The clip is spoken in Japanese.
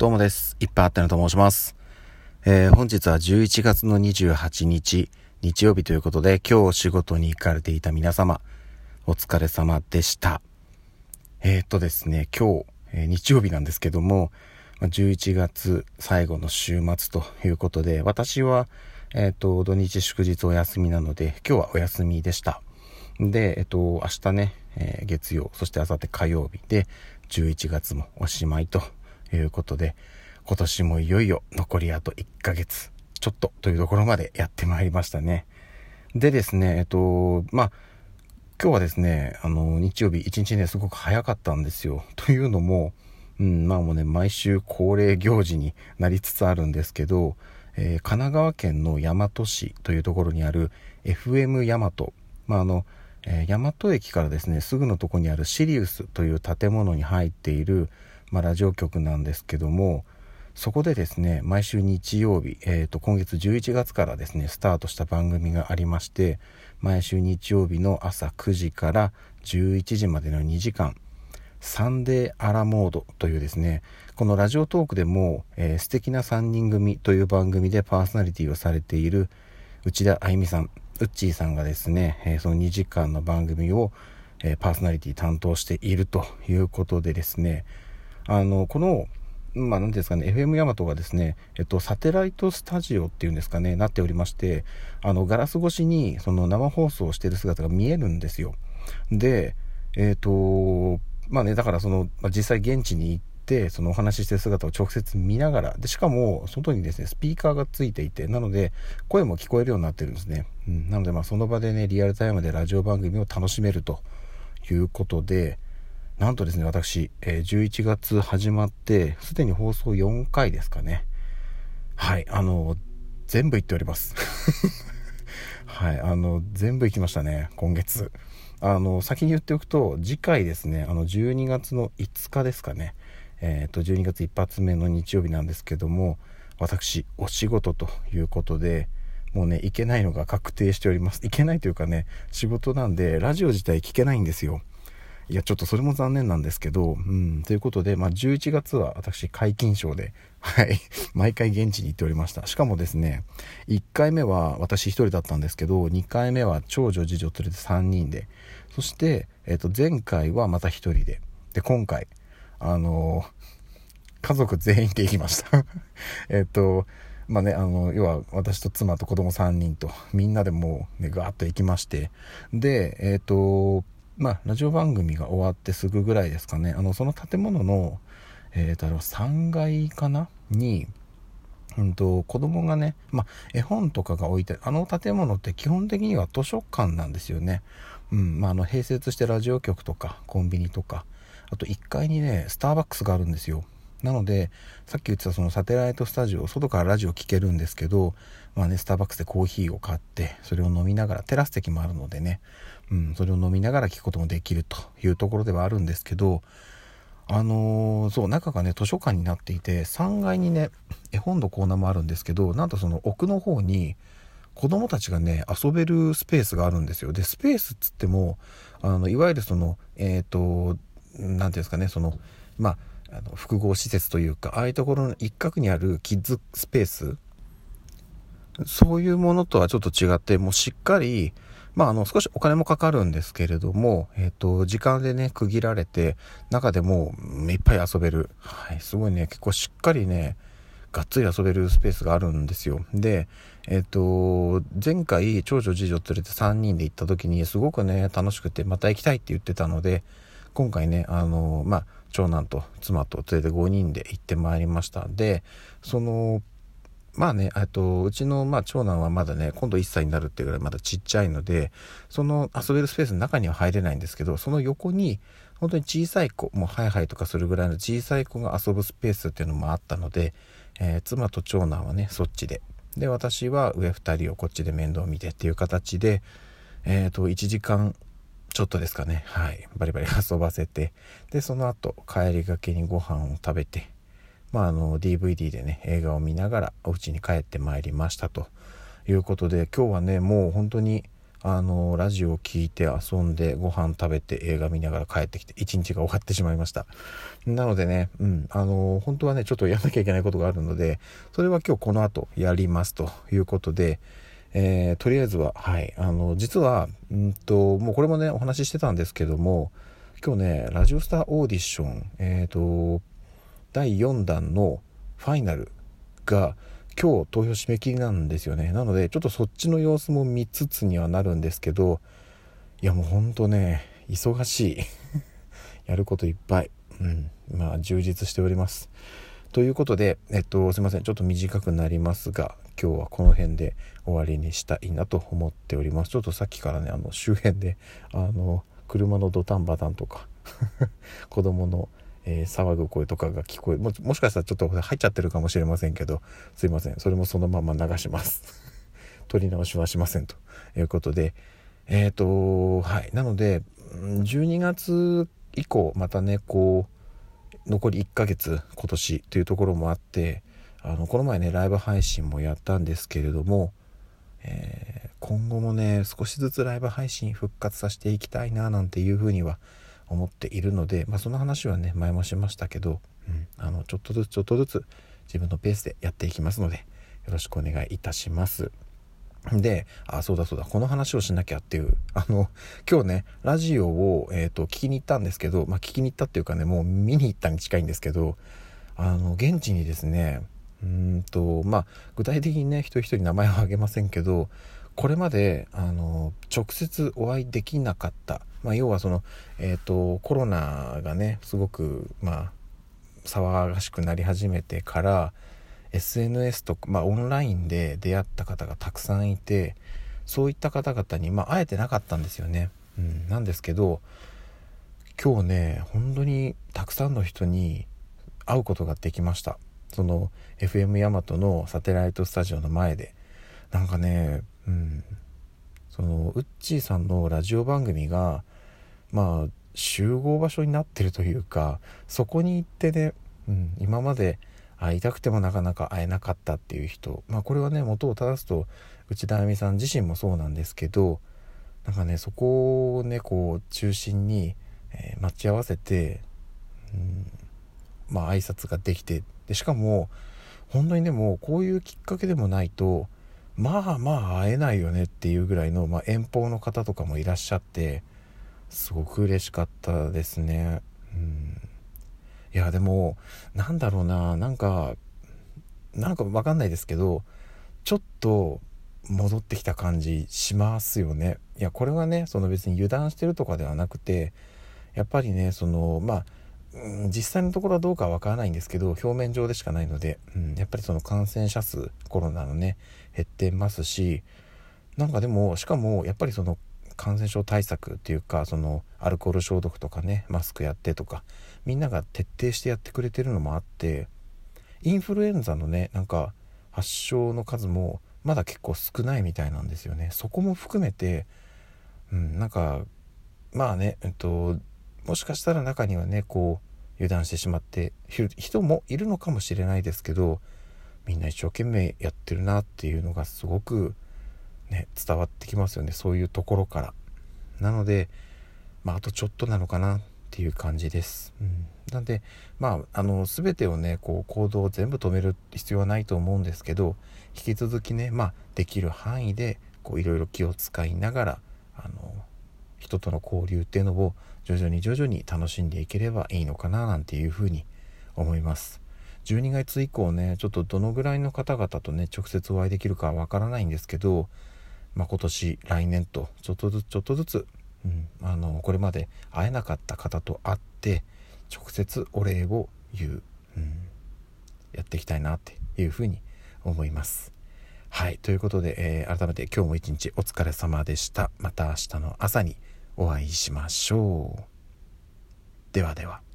どうもです。いっぱいあったのと申します。えー、本日は11月の28日、日曜日ということで、今日お仕事に行かれていた皆様、お疲れ様でした。えー、っとですね、今日、えー、日曜日なんですけども、11月最後の週末ということで、私は、えっと、土日祝日お休みなので、今日はお休みでした。で、えっと、明日ね、え月曜、そして明後日火曜日で、11月もおしまいということで、今年もいよいよ残りあと1ヶ月ちょっとというところまでやってまいりましたね。でですね、えっと、まあ、今日はですね、あの、日曜日一日ね、すごく早かったんですよ。というのも、うん、まあもうね、毎週恒例行事になりつつあるんですけど、えー、神奈川県の大和市というところにある FM 大和、まああの、えー、大和駅からですね、すぐのとこにあるシリウスという建物に入っている、まあ、ラジオ局なんですけどもそこでですね毎週日曜日、えー、と今月11月からですねスタートした番組がありまして毎週日曜日の朝9時から11時までの2時間サンデーアラモードというですねこのラジオトークでも、えー、素敵な3人組という番組でパーソナリティをされている内田あゆみさんウッチーさんがですね、えー、その2時間の番組を、えー、パーソナリティ担当しているということでですねあの、この、まあ、なんですかね、FM ヤマトがですね、えっと、サテライトスタジオっていうんですかね、なっておりまして、あの、ガラス越しに、その生放送をしてる姿が見えるんですよ。で、えっ、と、まあね、だからその、実際現地に行って、そのお話ししてる姿を直接見ながら、で、しかも、外にですね、スピーカーがついていて、なので、声も聞こえるようになってるんですね。うん、なので、まあ、その場でね、リアルタイムでラジオ番組を楽しめるということで、なんとですね、私、え、11月始まって、すでに放送4回ですかね。はい、あの、全部行っております。はい、あの、全部行きましたね、今月。あの、先に言っておくと、次回ですね、あの、12月の5日ですかね。えっ、ー、と、12月一発目の日曜日なんですけども、私、お仕事ということで、もうね、行けないのが確定しております。行けないというかね、仕事なんで、ラジオ自体聞けないんですよ。いや、ちょっとそれも残念なんですけど、うん、ということで、まあ、11月は私、皆勤賞で、はい、毎回現地に行っておりました。しかもですね、1回目は私1人だったんですけど、2回目は長女、次女連れて3人で、そして、えっ、と、前回はまた1人で、で、今回、あの家族全員で行きました えっと、まあね、あの、要は私と妻と子供3人と、みんなでもうね、ガーッと行きまして、で、えっ、と、まあ、ラジオ番組が終わってすぐぐらいですかね、あの、その建物の、えーと、3階かな？に、うんと、子供がね、まあ、絵本とかが置いて、あの建物って基本的には図書館なんですよね。うん、まあ、あの、併設してラジオ局とか、コンビニとか、あと1階にね、スターバックスがあるんですよ。なので、さっき言ってたそのサテライトスタジオ、外からラジオ聴けるんですけど、まあね、スターバックスでコーヒーを買って、それを飲みながら、テラス席もあるのでね、うん、それを飲みながら聞くこともできるというところではあるんですけど、あのー、そう、中がね、図書館になっていて、3階にね、絵本のコーナーもあるんですけど、なんとその奥の方に、子供たちがね、遊べるスペースがあるんですよ。で、スペースっつっても、あの、いわゆるその、えっ、ー、と、何ていうんですかね、その、まあ、あの複合施設というかああいうところの一角にあるキッズスペースそういうものとはちょっと違ってもうしっかりまあ、あの、少しお金もかかるんですけれども、えっ、ー、と、時間でね、区切られて、中でもいっぱい遊べる。はい、すごいね、結構しっかりね、がっつり遊べるスペースがあるんですよ。で、えっ、ー、と、前回、長女、次女連れて3人で行った時に、すごくね、楽しくて、また行きたいって言ってたので、今回ね、あの、まあ、長男と妻と連れて5人で行ってまいりましたでそのまあね、とうちのまあ長男はまだね、今度1歳になるっていうぐらいまだちっちゃいので、その遊べるスペースの中には入れないんですけど、その横に本当に小さい子、もうハイハイとかするぐらいの小さい子が遊ぶスペースっていうのもあったので、えー、妻と長男はね、そっちで。で、私は上2人をこっちで面倒見てっていう形で、えっ、ー、と、1時間ちょっとですかね。はい。バリバリ遊ばせて。で、その後、帰りがけにご飯を食べて、まあ、あの、DVD でね、映画を見ながらお家に帰ってまいりましたということで、今日はね、もう本当に、あのラジオを聴いて遊んでご飯食べて映画見ながら帰ってきて一日が終わってしまいましたなのでねうんあの本当はねちょっとやんなきゃいけないことがあるのでそれは今日この後やりますということでえー、とりあえずははい。あの実はんともうこれもねお話ししてたんですけども今日ねラジオスターオーディションえっ、ー、と第4弾のファイナルが今日投票締め切りなんですよね。なのでちょっとそっちの様子も見つつにはなるんですけどいやもうほんとね忙しい。やることいっぱい。うん。まあ充実しております。ということでえっとすいません。ちょっと短くなりますが今日はこの辺で終わりにしたいなと思っております。ちょっとさっきからねあの周辺であの車のドタンバタンとか 子供のえー、騒ぐ声とかが聞こえももしかしたらちょっと入っちゃってるかもしれませんけどすいません。それもそのまま流します。取り直しはしませんということでえっ、ー、とはい。なので12月以降またねこう残り1ヶ月今年というところもあってあのこの前ねライブ配信もやったんですけれども、えー、今後もね少しずつライブ配信復活させていきたいななんていうふうには思っているので、まあ、その話はね前もしましたけど、うん、あのちょっとずつちょっとずつ自分のペースでやっていきますのでよろしくお願いいたします。で、あ、そうだそうだ、この話をしなきゃっていう、あの、今日ね、ラジオを、えっ、ー、と、聞きに行ったんですけど、まあ、聞きに行ったっていうかね、もう見に行ったに近いんですけど、あの、現地にですね、うんと、まあ、具体的にね、一人一人名前は挙げませんけど、これまで、あの、直接お会いできなかった。まあ、要はその、えーと、コロナがねすごく、まあ、騒がしくなり始めてから SNS とか、まあ、オンラインで出会った方がたくさんいてそういった方々に、まあ、会えてなかったんですよね。うん、なんですけど今日ね本当にたくさんの人に会うことができましたその FM ヤマトのサテライトスタジオの前でなんかね、うん、そのウッチーさんのラジオ番組がまあ集合場所になってるというかそこに行ってね、うん、今まで会いたくてもなかなか会えなかったっていう人まあこれはね元を正すと内田亜美さん自身もそうなんですけどなんかねそこをねこう中心に、えー、待ち合わせて、うん、まあ挨拶ができてでしかも本当にでもこういうきっかけでもないとまあまあ会えないよねっていうぐらいの、まあ、遠方の方とかもいらっしゃってすごく嬉しかったですね。うん、いやでもなんだろうななんかなんかわかんないですけどちょっと戻ってきた感じしますよね。いやこれはねその別に油断してるとかではなくてやっぱりねそのまあうん、実際のところはどうかわからないんですけど表面上でしかないので、うん、やっぱりその感染者数コロナのね減ってますしなんかでもしかもやっぱりその感染症対策っていうかそのアルコール消毒とかねマスクやってとかみんなが徹底してやってくれてるのもあってインフルエンザのねなんか発症の数もまだ結構少ないみたいなんですよね。そこも含めて、うん、なんかまあねえっともしかしたら中にはねこう油断してしまって人もいるのかもしれないですけどみんな一生懸命やってるなっていうのがすごくね伝わってきますよねそういうところから。なのでまああとちょっとなのかなっていう感じです、うん、なんでまああの全てをねこう行動を全部止める必要はないと思うんですけど引き続きねまあできる範囲でいろいろ気を使いながらあの人との交流っていうのを徐々に徐々に楽しんでいければいいのかななんていうふうに思います。12月以降ねちょっとどのぐらいの方々とね直接お会いできるかわからないんですけど、まあ、今年来年とちょっとずつちょっとずつ、うん、あのこれまで会えなかった方と会って直接お礼を言う、うん、やっていきたいなっていうふうに思いますはいということで、えー、改めて今日も一日お疲れ様でしたまた明日の朝にお会いしましょう。ではでは。